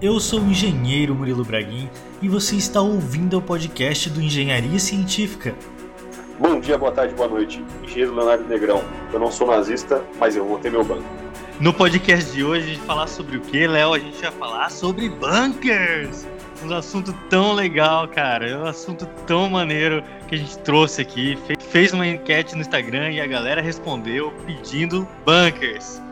Eu sou o engenheiro Murilo Braguin e você está ouvindo o podcast do Engenharia Científica. Bom dia, boa tarde, boa noite. Engenheiro Leonardo Negrão. Eu não sou nazista, mas eu vou ter meu banco. No podcast de hoje a gente vai falar sobre o que, Léo? A gente vai falar sobre bunkers! Um assunto tão legal, cara. É um assunto tão maneiro que a gente trouxe aqui. Fez uma enquete no Instagram e a galera respondeu pedindo bunkers.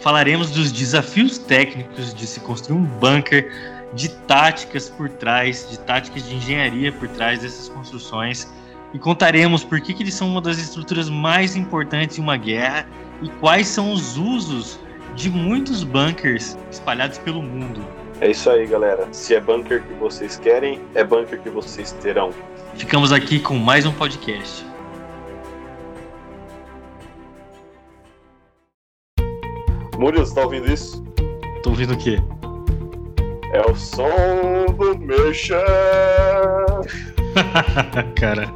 Falaremos dos desafios técnicos de se construir um bunker, de táticas por trás, de táticas de engenharia por trás dessas construções e contaremos por que, que eles são uma das estruturas mais importantes em uma guerra e quais são os usos de muitos bunkers espalhados pelo mundo. É isso aí, galera. Se é bunker que vocês querem, é bunker que vocês terão. Ficamos aqui com mais um podcast. Murilo, você tá ouvindo isso? Tô ouvindo o quê? É o som do Merchan! Cara.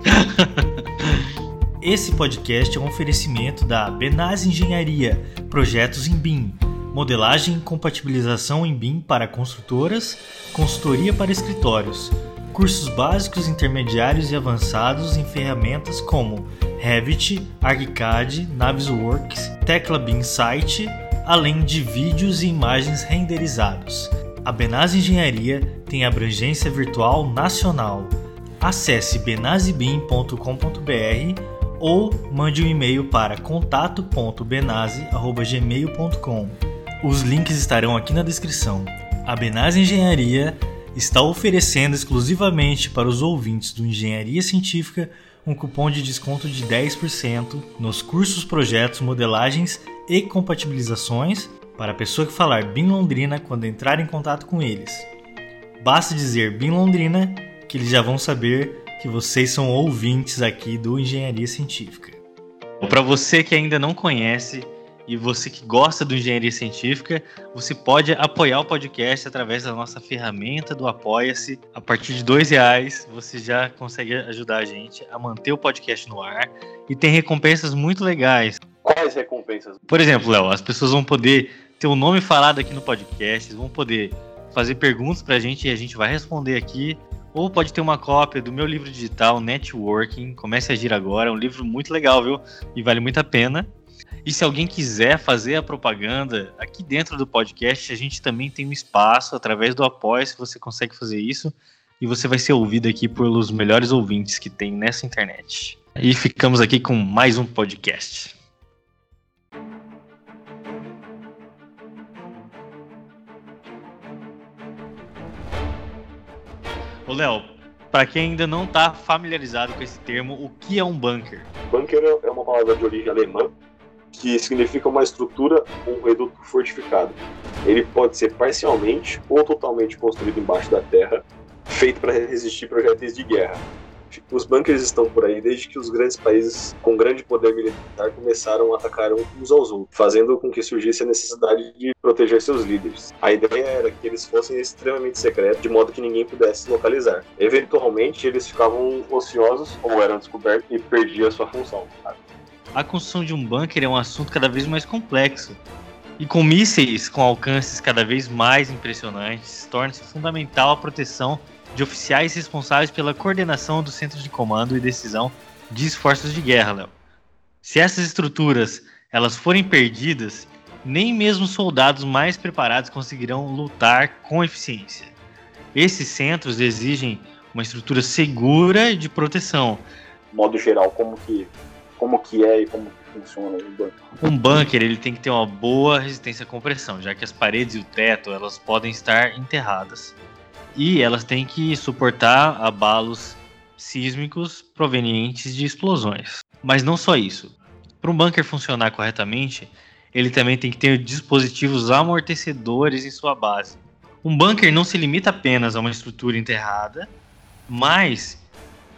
Esse podcast é um oferecimento da Benaz Engenharia, projetos em BIM, modelagem e compatibilização em BIM para construtoras, consultoria para escritórios, cursos básicos, intermediários e avançados em ferramentas como Revit, ArchiCAD, Navisworks, Tecla BIM Site, além de vídeos e imagens renderizados. A Benaz Engenharia tem abrangência virtual nacional acesse benazibim.com.br ou mande um e-mail para contato.benase@gmail.com. Os links estarão aqui na descrição. A Benase Engenharia está oferecendo exclusivamente para os ouvintes do Engenharia Científica um cupom de desconto de 10% nos cursos, projetos, modelagens e compatibilizações para a pessoa que falar BIM Londrina quando entrar em contato com eles. Basta dizer BIM Londrina que eles já vão saber que vocês são ouvintes aqui do Engenharia Científica. Para você que ainda não conhece e você que gosta do Engenharia Científica, você pode apoiar o podcast através da nossa ferramenta do Apoia-se. A partir de dois reais, você já consegue ajudar a gente a manter o podcast no ar e tem recompensas muito legais. Quais recompensas? Por exemplo, Léo, as pessoas vão poder ter o nome falado aqui no podcast, vão poder fazer perguntas para a gente e a gente vai responder aqui ou pode ter uma cópia do meu livro digital Networking. Comece a agir agora, é um livro muito legal, viu? E vale muito a pena. E se alguém quiser fazer a propaganda aqui dentro do podcast, a gente também tem um espaço através do apoio, se você consegue fazer isso, e você vai ser ouvido aqui pelos melhores ouvintes que tem nessa internet. E ficamos aqui com mais um podcast. Ô, Léo, para quem ainda não está familiarizado com esse termo, o que é um bunker? Bunker é uma palavra de origem alemã que significa uma estrutura ou um reduto fortificado. Ele pode ser parcialmente ou totalmente construído embaixo da terra, feito para resistir projéteis de guerra. Os bunkers estão por aí desde que os grandes países com grande poder militar começaram a atacar uns aos outros, fazendo com que surgisse a necessidade de proteger seus líderes. A ideia era que eles fossem extremamente secretos, de modo que ninguém pudesse localizar. Eventualmente, eles ficavam ociosos ou eram descobertos e perdiam sua função. A construção de um bunker é um assunto cada vez mais complexo. E com mísseis com alcances cada vez mais impressionantes, torna-se fundamental a proteção de oficiais responsáveis pela coordenação dos centros de comando e decisão de esforços de guerra, Léo. Se essas estruturas elas forem perdidas, nem mesmo soldados mais preparados conseguirão lutar com eficiência. Esses centros exigem uma estrutura segura de proteção. Modo geral, como que, como que é e como que funciona um bunker? Um bunker ele tem que ter uma boa resistência à compressão, já que as paredes e o teto elas podem estar enterradas e elas têm que suportar abalos sísmicos provenientes de explosões. Mas não só isso. Para um bunker funcionar corretamente, ele também tem que ter dispositivos amortecedores em sua base. Um bunker não se limita apenas a uma estrutura enterrada, mas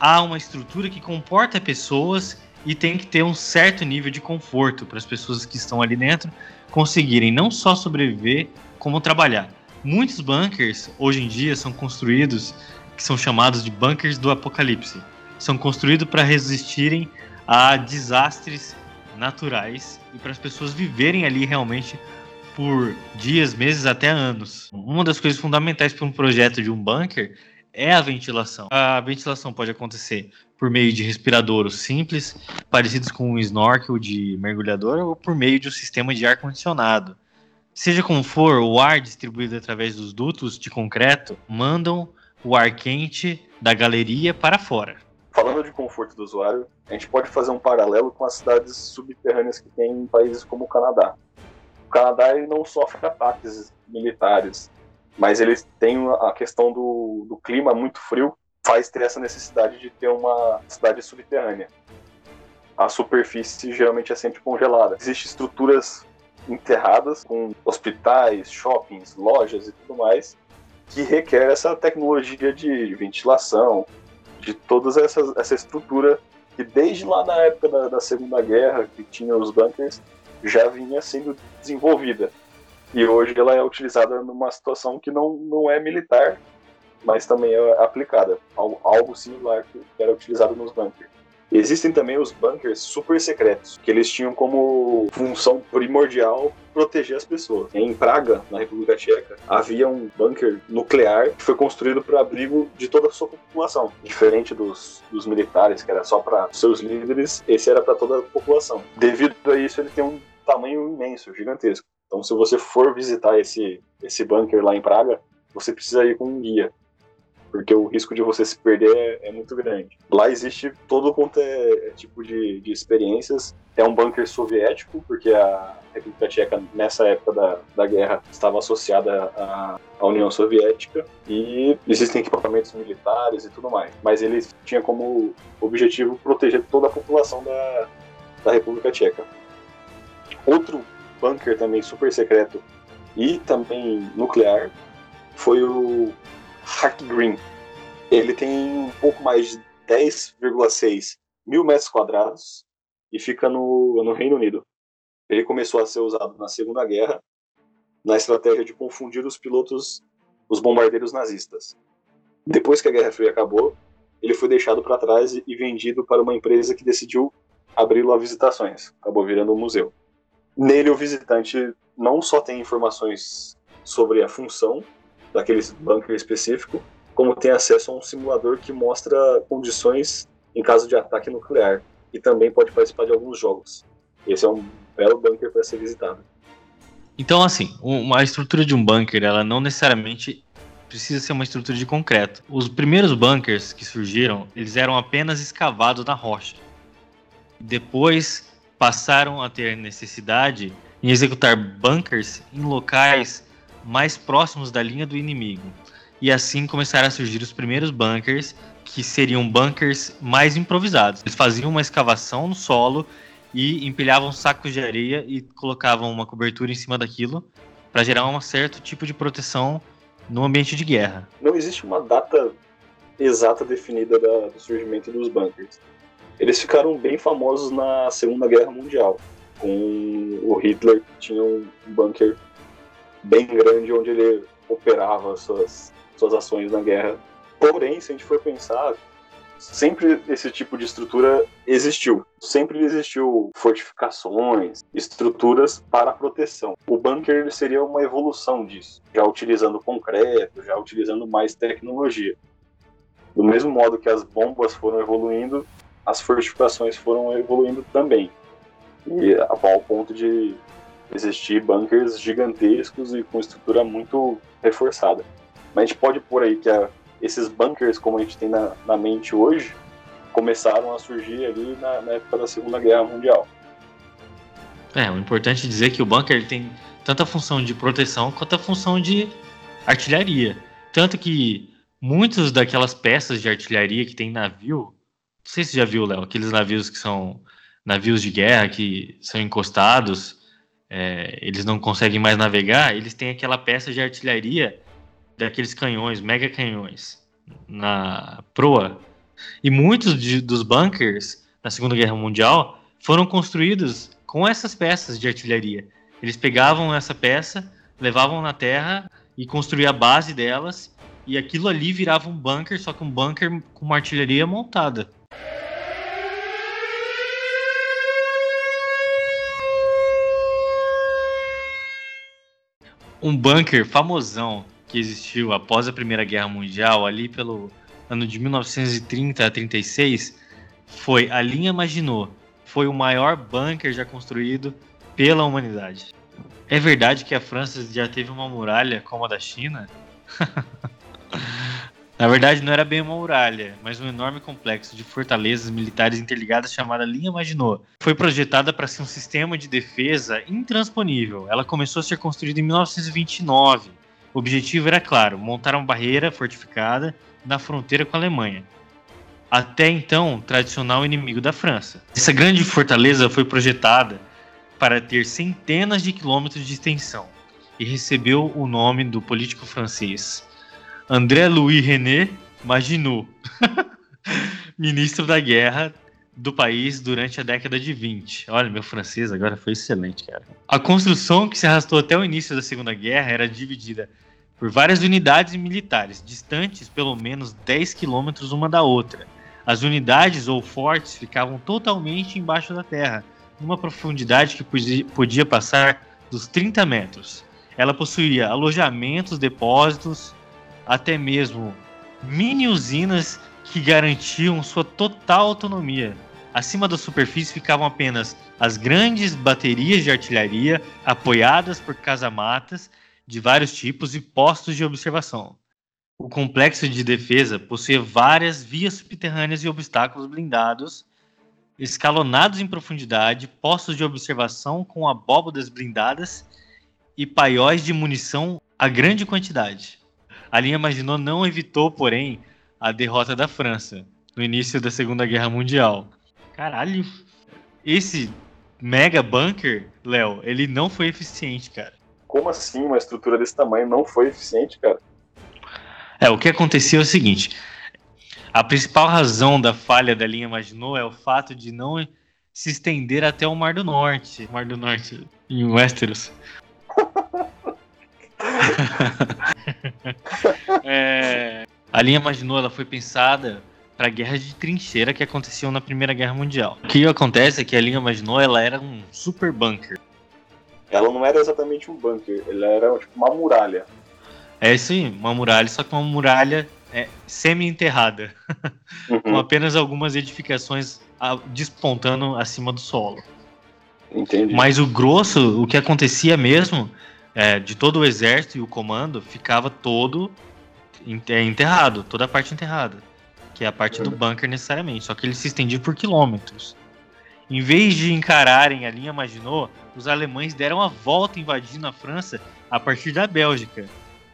há uma estrutura que comporta pessoas e tem que ter um certo nível de conforto para as pessoas que estão ali dentro conseguirem não só sobreviver, como trabalhar. Muitos bunkers hoje em dia são construídos, que são chamados de bunkers do apocalipse. São construídos para resistirem a desastres naturais e para as pessoas viverem ali realmente por dias, meses, até anos. Uma das coisas fundamentais para um projeto de um bunker é a ventilação. A ventilação pode acontecer por meio de respiradouros simples, parecidos com um snorkel de mergulhador, ou por meio de um sistema de ar condicionado. Seja como for, o ar distribuído através dos dutos de concreto mandam o ar quente da galeria para fora. Falando de conforto do usuário, a gente pode fazer um paralelo com as cidades subterrâneas que tem em países como o Canadá. O Canadá ele não sofre ataques militares, mas eles têm a questão do, do clima muito frio, faz ter essa necessidade de ter uma cidade subterrânea. A superfície geralmente é sempre congelada. Existem estruturas enterradas com hospitais, shoppings, lojas e tudo mais, que requer essa tecnologia de ventilação, de toda essa, essa estrutura que desde lá na época da, da, Segunda Guerra, que tinha os bunkers, já vinha sendo desenvolvida. E hoje ela é utilizada numa situação que não, não é militar, mas também é aplicada. Algo, algo similar que era utilizado nos bunkers. Existem também os bunkers super secretos, que eles tinham como função primordial proteger as pessoas. Em Praga, na República Tcheca, havia um bunker nuclear que foi construído para abrigo de toda a sua população. Diferente dos, dos militares, que era só para seus líderes, esse era para toda a população. Devido a isso, ele tem um tamanho imenso, gigantesco. Então, se você for visitar esse, esse bunker lá em Praga, você precisa ir com um guia porque o risco de você se perder é, é muito grande. Lá existe todo quanto é, é tipo de, de experiências. É um bunker soviético, porque a República Tcheca, nessa época da, da guerra, estava associada à, à União Soviética e existem equipamentos militares e tudo mais. Mas ele tinha como objetivo proteger toda a população da, da República Tcheca. Outro bunker também super secreto e também nuclear foi o Hack Green. Ele tem um pouco mais de 10,6 mil metros quadrados e fica no, no Reino Unido. Ele começou a ser usado na Segunda Guerra na estratégia de confundir os pilotos, os bombardeiros nazistas. Depois que a Guerra Fria acabou, ele foi deixado para trás e vendido para uma empresa que decidiu abri-lo a visitações. Acabou virando um museu. Nele, o visitante não só tem informações sobre a função daquele bunker específico, como tem acesso a um simulador que mostra condições em caso de ataque nuclear e também pode participar de alguns jogos. Esse é um belo bunker para ser visitado. Então, assim, uma estrutura de um bunker, ela não necessariamente precisa ser uma estrutura de concreto. Os primeiros bunkers que surgiram, eles eram apenas escavados na rocha. Depois passaram a ter necessidade em executar bunkers em locais mais próximos da linha do inimigo. E assim começaram a surgir os primeiros bunkers, que seriam bunkers mais improvisados. Eles faziam uma escavação no solo e empilhavam sacos de areia e colocavam uma cobertura em cima daquilo para gerar um certo tipo de proteção no ambiente de guerra. Não existe uma data exata definida da, do surgimento dos bunkers. Eles ficaram bem famosos na Segunda Guerra Mundial, com o Hitler que tinha um bunker bem grande onde ele operava suas, suas ações na guerra. Porém, se a gente for pensar, sempre esse tipo de estrutura existiu. Sempre existiu fortificações, estruturas para proteção. O bunker seria uma evolução disso, já utilizando concreto, já utilizando mais tecnologia. Do mesmo modo que as bombas foram evoluindo, as fortificações foram evoluindo também. E ao ponto de existir bunkers gigantescos e com estrutura muito reforçada. Mas a gente pode pôr aí que a, esses bunkers, como a gente tem na, na, mente hoje, começaram a surgir ali na, na, época da Segunda Guerra Mundial. É, o importante é dizer que o bunker tem tanto a função de proteção quanto a função de artilharia. Tanto que muitas daquelas peças de artilharia que tem navio, não sei se você já viu, Léo, aqueles navios que são navios de guerra que são encostados é, eles não conseguem mais navegar, eles têm aquela peça de artilharia daqueles canhões, mega canhões, na proa. E muitos de, dos bunkers na Segunda Guerra Mundial foram construídos com essas peças de artilharia. Eles pegavam essa peça, levavam na terra e construíam a base delas, e aquilo ali virava um bunker, só que um bunker com uma artilharia montada. Um bunker famosão que existiu após a Primeira Guerra Mundial, ali pelo ano de 1930 a 36, foi a linha Maginot. Foi o maior bunker já construído pela humanidade. É verdade que a França já teve uma muralha como a da China? Na verdade, não era bem uma muralha, mas um enorme complexo de fortalezas militares interligadas chamada Linha Maginot. Foi projetada para ser um sistema de defesa intransponível. Ela começou a ser construída em 1929. O objetivo era claro: montar uma barreira fortificada na fronteira com a Alemanha. Até então, tradicional inimigo da França. Essa grande fortaleza foi projetada para ter centenas de quilômetros de extensão e recebeu o nome do político francês André Louis René Maginot, ministro da guerra do país durante a década de 20. Olha, meu francês agora foi excelente, cara. A construção que se arrastou até o início da Segunda Guerra era dividida por várias unidades militares, distantes pelo menos 10 quilômetros uma da outra. As unidades ou fortes ficavam totalmente embaixo da terra, numa profundidade que podia passar dos 30 metros. Ela possuía alojamentos, depósitos, até mesmo mini usinas que garantiam sua total autonomia. Acima da superfície ficavam apenas as grandes baterias de artilharia apoiadas por casamatas de vários tipos e postos de observação. O complexo de defesa possuía várias vias subterrâneas e obstáculos blindados, escalonados em profundidade, postos de observação com abóbadas blindadas e paióis de munição a grande quantidade. A linha Maginot não evitou, porém, a derrota da França no início da Segunda Guerra Mundial. Caralho, esse mega bunker, Léo, ele não foi eficiente, cara. Como assim uma estrutura desse tamanho não foi eficiente, cara? É, o que aconteceu é o seguinte: a principal razão da falha da linha Maginot é o fato de não se estender até o Mar do Norte. Mar do Norte, em Westeros. é, a linha Maginot ela foi pensada para guerras de trincheira que aconteciam na Primeira Guerra Mundial. O que acontece é que a linha Maginot ela era um super bunker. Ela não era exatamente um bunker, ela era tipo uma muralha. É aí, uma muralha, só que uma muralha é, semi-enterrada, uhum. com apenas algumas edificações despontando acima do solo. Entendi. Mas o grosso, o que acontecia mesmo, é, de todo o exército e o comando ficava todo é, enterrado, toda a parte enterrada, que é a parte do uhum. bunker necessariamente, só que ele se estendia por quilômetros. Em vez de encararem a linha Maginot, os alemães deram a volta invadindo a França a partir da Bélgica,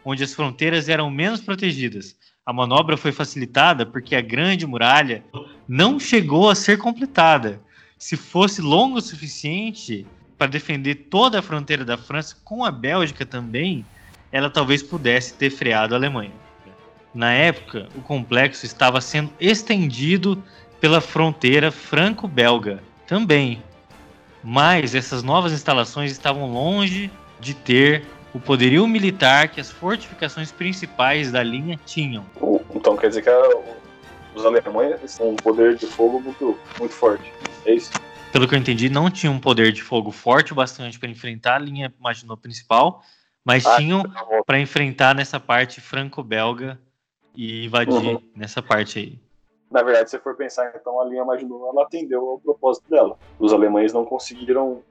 onde as fronteiras eram menos protegidas. A manobra foi facilitada porque a Grande Muralha não chegou a ser completada. Se fosse longo o suficiente, para defender toda a fronteira da França com a Bélgica também, ela talvez pudesse ter freado a Alemanha. Na época, o complexo estava sendo estendido pela fronteira franco-belga também. Mas essas novas instalações estavam longe de ter o poderio militar que as fortificações principais da linha tinham. Então quer dizer que os alemães têm um poder de fogo muito, muito forte. É isso? Pelo que eu entendi, não tinham um poder de fogo forte o bastante para enfrentar a linha Maginot principal, mas ah, tinham para enfrentar nessa parte franco-belga e invadir uhum. nessa parte aí. Na verdade, se for pensar, então a linha Maginot ela atendeu ao propósito dela. Os alemães não conseguiram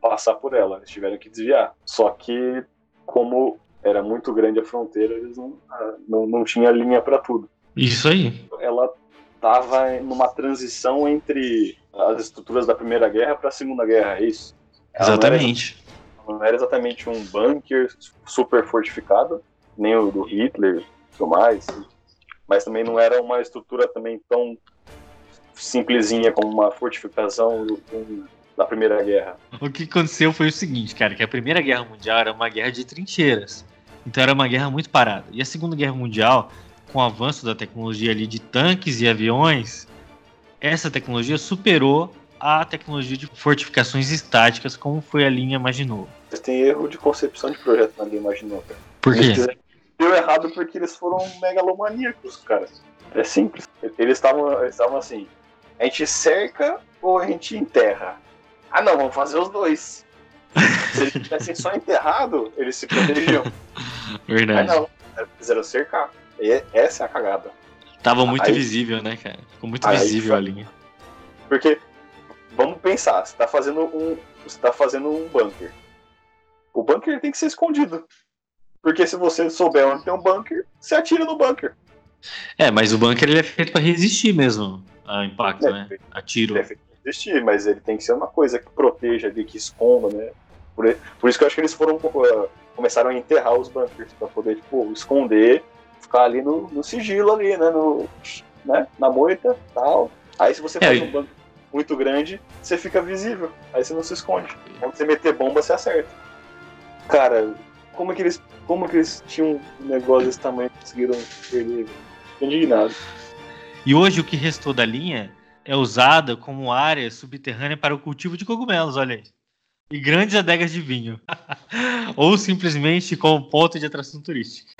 passar por ela, eles tiveram que desviar. Só que, como era muito grande a fronteira, eles não, ah, não, não tinha linha para tudo. Isso aí. Ela estava numa transição entre as estruturas da Primeira Guerra para a Segunda Guerra, é isso? Exatamente. Não era, não era, exatamente um bunker super fortificado, nem o do Hitler e tudo mais, mas também não era uma estrutura também tão simplesinha como uma fortificação da Primeira Guerra. O que aconteceu foi o seguinte, cara, que a Primeira Guerra Mundial era uma guerra de trincheiras. Então era uma guerra muito parada. E a Segunda Guerra Mundial, com o avanço da tecnologia ali de tanques e aviões, essa tecnologia superou a tecnologia de fortificações estáticas, como foi a linha Maginot. Eles têm erro de concepção de projeto na linha Maginot, cara. Por quê? Deu errado porque eles foram megalomaníacos, cara. É simples. Eles estavam assim: a gente cerca ou a gente enterra? Ah, não, vamos fazer os dois. Se eles tivessem só enterrado, eles se protegiam. Verdade. Mas não, fizeram cercar. E essa é a cagada. Tava muito Aí- visível, né, cara? Ficou muito visível a linha. Porque, vamos pensar, você tá fazendo um. Você tá fazendo um bunker. O bunker tem que ser escondido. Porque se você souber onde tem um bunker, você atira no bunker. É, mas o bunker ele é feito pra resistir mesmo ao impacto, É, né? A tiro. Deve existir, mas ele tem que ser uma coisa que proteja ali, que esconda, né? Por, por isso que eu acho que eles foram uh, começaram a enterrar os bunkers pra poder tipo esconder, ficar ali no, no sigilo ali, né, no, né, na moita, tal. Aí se você É, faz um bunker muito grande, você fica visível. Aí você não se esconde. Quando você meter bomba, você acerta. Cara, como é que eles, como é que eles tinham um negócio desse tamanho e conseguiram perder? Tô indignado. E hoje o que restou da linha é usada como área subterrânea para o cultivo de cogumelos, olha aí. E grandes adegas de vinho. Ou simplesmente como ponto de atração turística.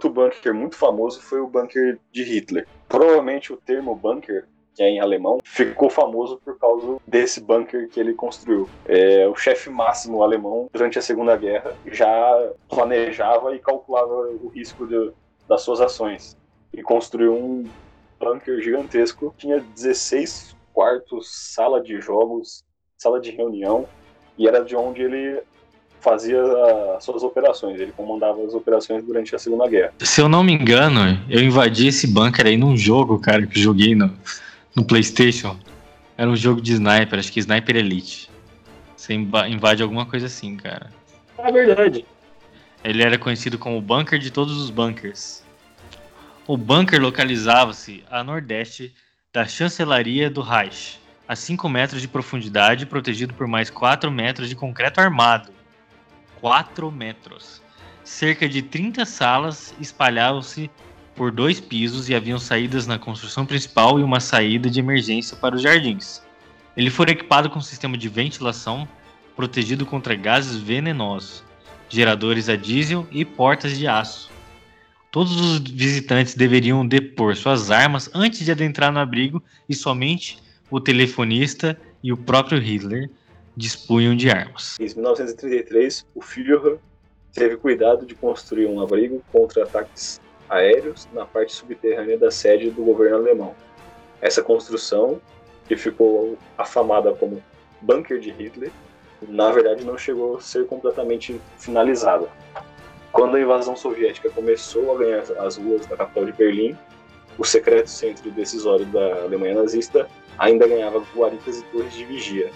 Outro bunker muito famoso foi o bunker de Hitler. Provavelmente o termo bunker, que é em alemão, ficou famoso por causa desse bunker que ele construiu. É, o chefe máximo alemão, durante a Segunda Guerra, já planejava e calculava o risco de- das suas ações. E construiu um bunker gigantesco, tinha 16 quartos, sala de jogos, sala de reunião, e era de onde ele fazia as suas operações. Ele comandava as operações durante a Segunda Guerra. Se eu não me engano, eu invadi esse bunker aí num jogo, cara, que eu joguei no, no PlayStation. Era um jogo de sniper, acho que Sniper Elite. Você invade alguma coisa assim, cara. É verdade. Ele era conhecido como o bunker de todos os bunkers. O bunker localizava-se a nordeste da chancelaria do Reich, a 5 metros de profundidade, protegido por mais 4 metros de concreto armado. 4 metros. Cerca de 30 salas espalhavam-se por dois pisos e haviam saídas na construção principal e uma saída de emergência para os jardins. Ele foi equipado com um sistema de ventilação protegido contra gases venenosos geradores a diesel e portas de aço. Todos os visitantes deveriam depor suas armas antes de adentrar no abrigo e somente o telefonista e o próprio Hitler dispunham de armas. Em 1933, o Führer teve cuidado de construir um abrigo contra ataques aéreos na parte subterrânea da sede do governo alemão. Essa construção, que ficou afamada como Bunker de Hitler, na verdade não chegou a ser completamente finalizada. Quando a invasão soviética começou a ganhar as ruas da capital de Berlim, o secreto centro decisório da Alemanha nazista ainda ganhava guaritas e torres de vigia,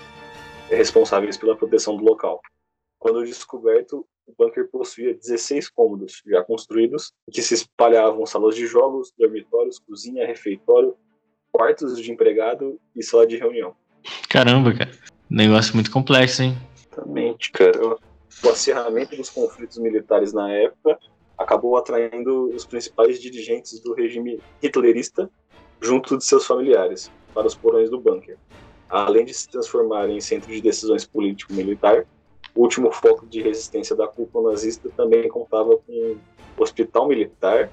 responsáveis pela proteção do local. Quando descoberto, o bunker possuía 16 cômodos já construídos, em que se espalhavam salas de jogos, dormitórios, cozinha, refeitório, quartos de empregado e sala de reunião. Caramba, cara. Negócio muito complexo, hein? Exatamente, cara. O acirramento dos conflitos militares na época acabou atraindo os principais dirigentes do regime hitlerista junto de seus familiares para os porões do bunker. Além de se transformar em centro de decisões político-militar, o último foco de resistência da cúpula nazista também contava com um hospital militar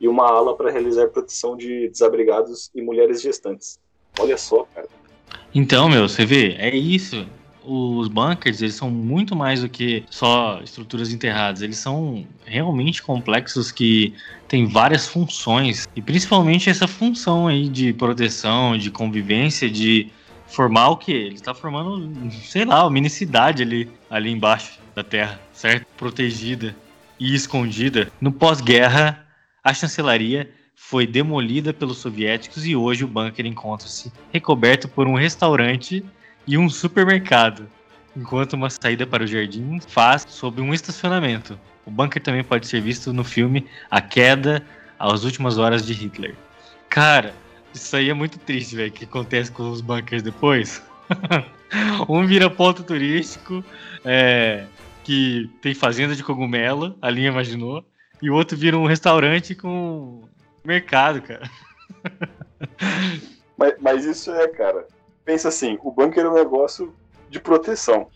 e uma ala para realizar proteção de desabrigados e mulheres gestantes. Olha só, cara. Então, meu, você vê, é isso. Os bunkers, eles são muito mais do que só estruturas enterradas. Eles são realmente complexos que têm várias funções. E principalmente essa função aí de proteção, de convivência, de formar o que? Ele está formando, sei lá, uma mini cidade ali, ali embaixo da terra, certo? Protegida e escondida. No pós-guerra, a chancelaria foi demolida pelos soviéticos e hoje o bunker encontra-se recoberto por um restaurante e um supermercado, enquanto uma saída para o jardim faz sob um estacionamento. O bunker também pode ser visto no filme A Queda às Últimas Horas de Hitler. Cara, isso aí é muito triste, velho, que acontece com os bunkers depois. um vira ponto turístico, é, que tem fazenda de cogumelo, a linha imaginou, e o outro vira um restaurante com mercado, cara. Mas, mas isso é, cara. Pensa assim, o bunker é um negócio de proteção.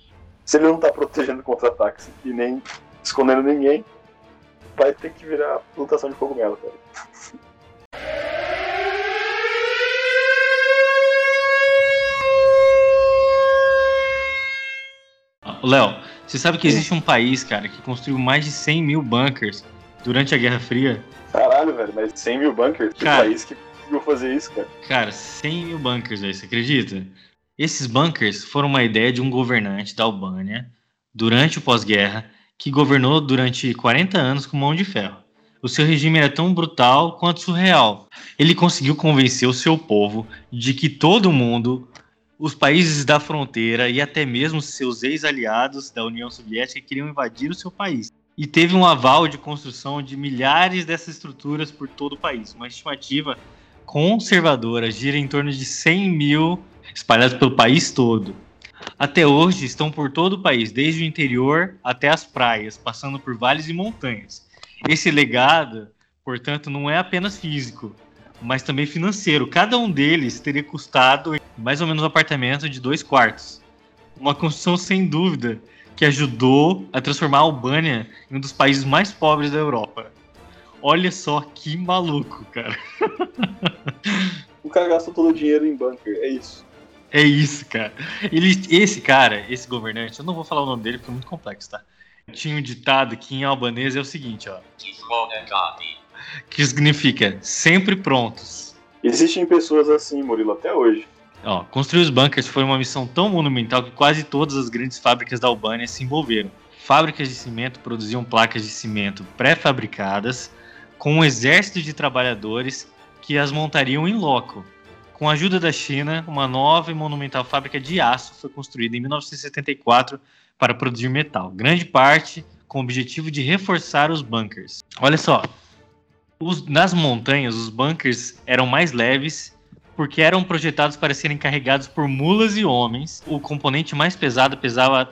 Se ele não tá protegendo contra ataques e nem escondendo ninguém, vai ter que virar plantação de cogumelo, cara. Léo, você sabe que existe um país, cara, que construiu mais de 100 mil bunkers durante a Guerra Fria? Caralho, velho, mas 100 mil bunkers? Que Cara. país que conseguiu fazer isso, cara? Cara, 100 mil bunkers, velho, você acredita? Esses bunkers foram uma ideia de um governante da Albânia durante o pós-guerra que governou durante 40 anos com mão de ferro. O seu regime era tão brutal quanto surreal. Ele conseguiu convencer o seu povo de que todo mundo, os países da fronteira e até mesmo seus ex-aliados da União Soviética queriam invadir o seu país. E teve um aval de construção de milhares dessas estruturas por todo o país. Uma estimativa conservadora gira em torno de 100 mil espalhados pelo país todo. Até hoje estão por todo o país, desde o interior até as praias, passando por vales e montanhas. Esse legado, portanto, não é apenas físico, mas também financeiro. Cada um deles teria custado mais ou menos um apartamento de dois quartos. Uma construção sem dúvida que ajudou a transformar a Albânia em um dos países mais pobres da Europa. Olha só que maluco, cara. O cara gastou todo o dinheiro em bunker, é isso. É isso, cara. Ele, esse cara, esse governante, eu não vou falar o nome dele porque é muito complexo, tá? Tinha um ditado que em albanês é o seguinte, ó. Que significa sempre prontos. Existem pessoas assim, Murilo, até hoje. Ó, construir os bunkers foi uma missão tão monumental que quase todas as grandes fábricas da Albânia se envolveram. Fábricas de cimento produziam placas de cimento pré-fabricadas com um exército de trabalhadores que as montariam em loco. Com a ajuda da China, uma nova e monumental fábrica de aço foi construída em 1974 para produzir metal, grande parte com o objetivo de reforçar os bunkers. Olha só, os- nas montanhas os bunkers eram mais leves porque eram projetados para serem carregados por mulas e homens. O componente mais pesado pesava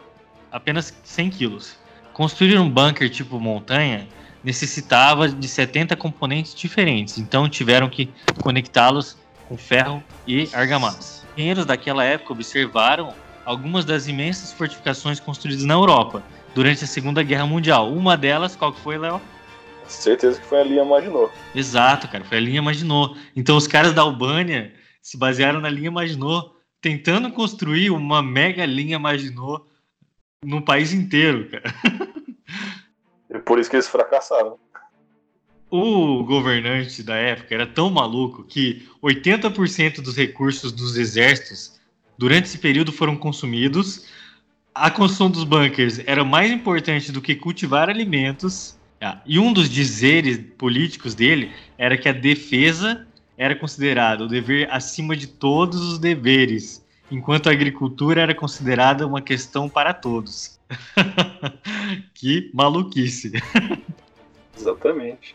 apenas 100 quilos. Construir um bunker tipo montanha necessitava de 70 componentes diferentes, então tiveram que conectá-los com ferro e argamassa. Engenheiros daquela época observaram algumas das imensas fortificações construídas na Europa durante a Segunda Guerra Mundial. Uma delas, qual que foi, Léo? Certeza que foi a Maginot. Exato, cara, foi a linha Maginot. Então os caras da Albânia se basearam na linha Maginot, tentando construir uma mega linha Maginot no país inteiro, cara. É por isso que eles fracassaram. O governante da época era tão maluco que 80% dos recursos dos exércitos durante esse período foram consumidos. A construção dos bunkers era mais importante do que cultivar alimentos. Ah, e um dos dizeres políticos dele era que a defesa era considerada o dever acima de todos os deveres, enquanto a agricultura era considerada uma questão para todos. que maluquice. Exatamente.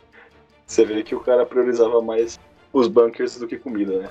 Você vê que o cara priorizava mais os bunkers do que comida, né?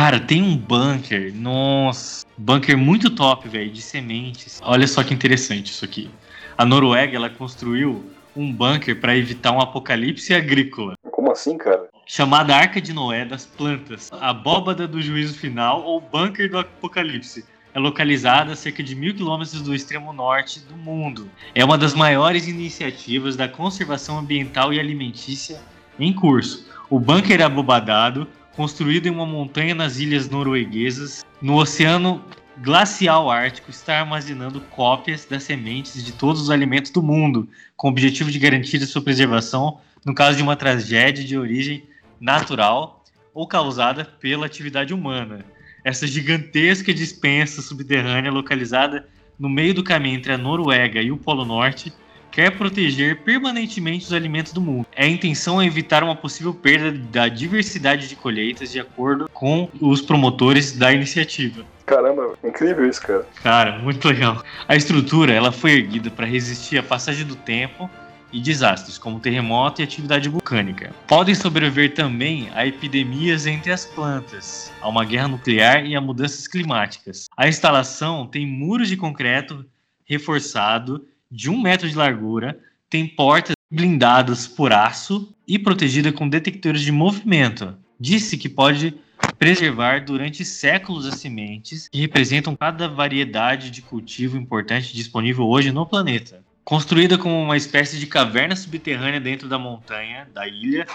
Cara, tem um bunker, nossa, bunker muito top, velho, de sementes. Olha só que interessante isso aqui. A Noruega, ela construiu um bunker para evitar um apocalipse agrícola, Como assim, cara? chamada Arca de Noé das plantas, a abóbada do juízo final ou bunker do apocalipse. É localizada a cerca de mil quilômetros do extremo norte do mundo. É uma das maiores iniciativas da conservação ambiental e alimentícia em curso. O bunker abobadado, construído em uma montanha nas ilhas norueguesas, no Oceano Glacial Ártico, está armazenando cópias das sementes de todos os alimentos do mundo, com o objetivo de garantir a sua preservação no caso de uma tragédia de origem natural ou causada pela atividade humana. Essa gigantesca dispensa subterrânea localizada no meio do caminho entre a Noruega e o Polo Norte quer proteger permanentemente os alimentos do mundo. A intenção é evitar uma possível perda da diversidade de colheitas de acordo com os promotores da iniciativa. Caramba, incrível isso, cara. Cara, muito legal. A estrutura ela foi erguida para resistir à passagem do tempo e desastres, como terremoto e atividade vulcânica. Podem sobreviver também a epidemias entre as plantas, a uma guerra nuclear e a mudanças climáticas. A instalação tem muros de concreto reforçado de um metro de largura, tem portas blindadas por aço e protegida com detectores de movimento. Disse que pode preservar durante séculos as sementes que representam cada variedade de cultivo importante disponível hoje no planeta. Construída como uma espécie de caverna subterrânea dentro da montanha, da ilha,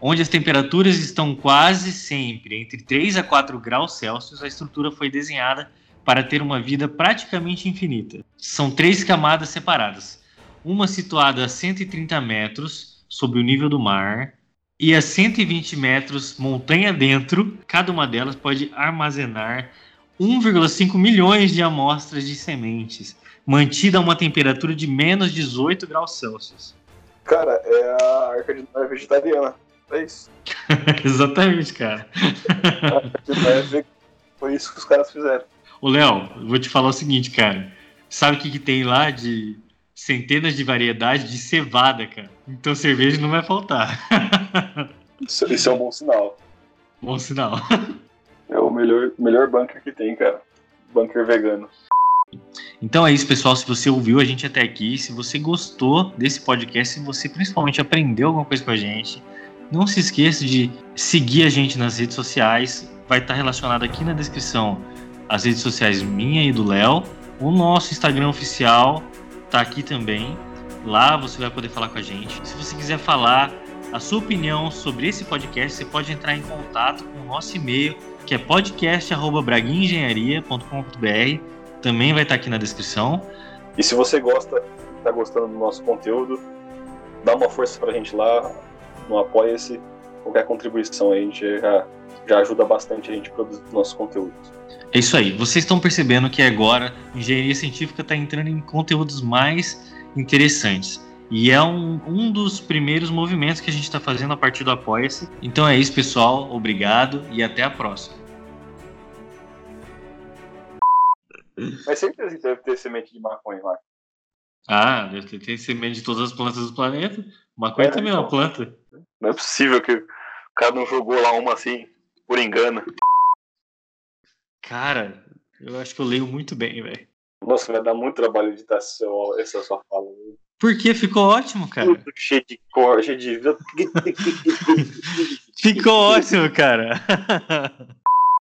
onde as temperaturas estão quase sempre entre 3 a 4 graus Celsius, a estrutura foi desenhada para ter uma vida praticamente infinita. São três camadas separadas, uma situada a 130 metros sobre o nível do mar e a 120 metros montanha dentro. Cada uma delas pode armazenar 1,5 milhões de amostras de sementes, mantida a uma temperatura de menos 18 graus Celsius. Cara, é a arca de Noé vegetariana. É isso. Exatamente, cara. Noé foi isso que os caras fizeram. Ô, Léo, vou te falar o seguinte, cara. Sabe o que, que tem lá de centenas de variedades de cevada, cara? Então cerveja não vai faltar. Isso, isso é um bom sinal. Bom sinal. É o melhor, melhor bunker que tem, cara. Bunker vegano. Então é isso, pessoal. Se você ouviu a gente até aqui, se você gostou desse podcast, se você principalmente aprendeu alguma coisa com a gente, não se esqueça de seguir a gente nas redes sociais. Vai estar relacionado aqui na descrição as redes sociais minha e do Léo. O nosso Instagram oficial tá aqui também. Lá você vai poder falar com a gente. Se você quiser falar a sua opinião sobre esse podcast, você pode entrar em contato com o nosso e-mail, que é podcast@braguinengenharia.com.br. Também vai estar aqui na descrição. E se você gosta, tá gostando do nosso conteúdo, dá uma força pra gente lá, no Apoia-se. Qualquer contribuição aí, já, já ajuda bastante a gente a produzir nossos conteúdos. É isso aí. Vocês estão percebendo que agora engenharia científica está entrando em conteúdos mais interessantes. E é um, um dos primeiros movimentos que a gente está fazendo a partir do Apoia-se. Então é isso, pessoal. Obrigado e até a próxima. Mas certeza que deve ter semente de maconha lá. Ah, deve ter, semente de todas as plantas do planeta. Maconha É, também é então. uma planta. Não é possível que o cara não jogou lá uma assim, por engano. Cara, eu acho que eu leio muito bem, velho. Nossa, vai dar muito trabalho editar seu, essa sua fala. Porque ficou ótimo, cara. Tudo cheio de cor, cheio de. Ficou ótimo, cara.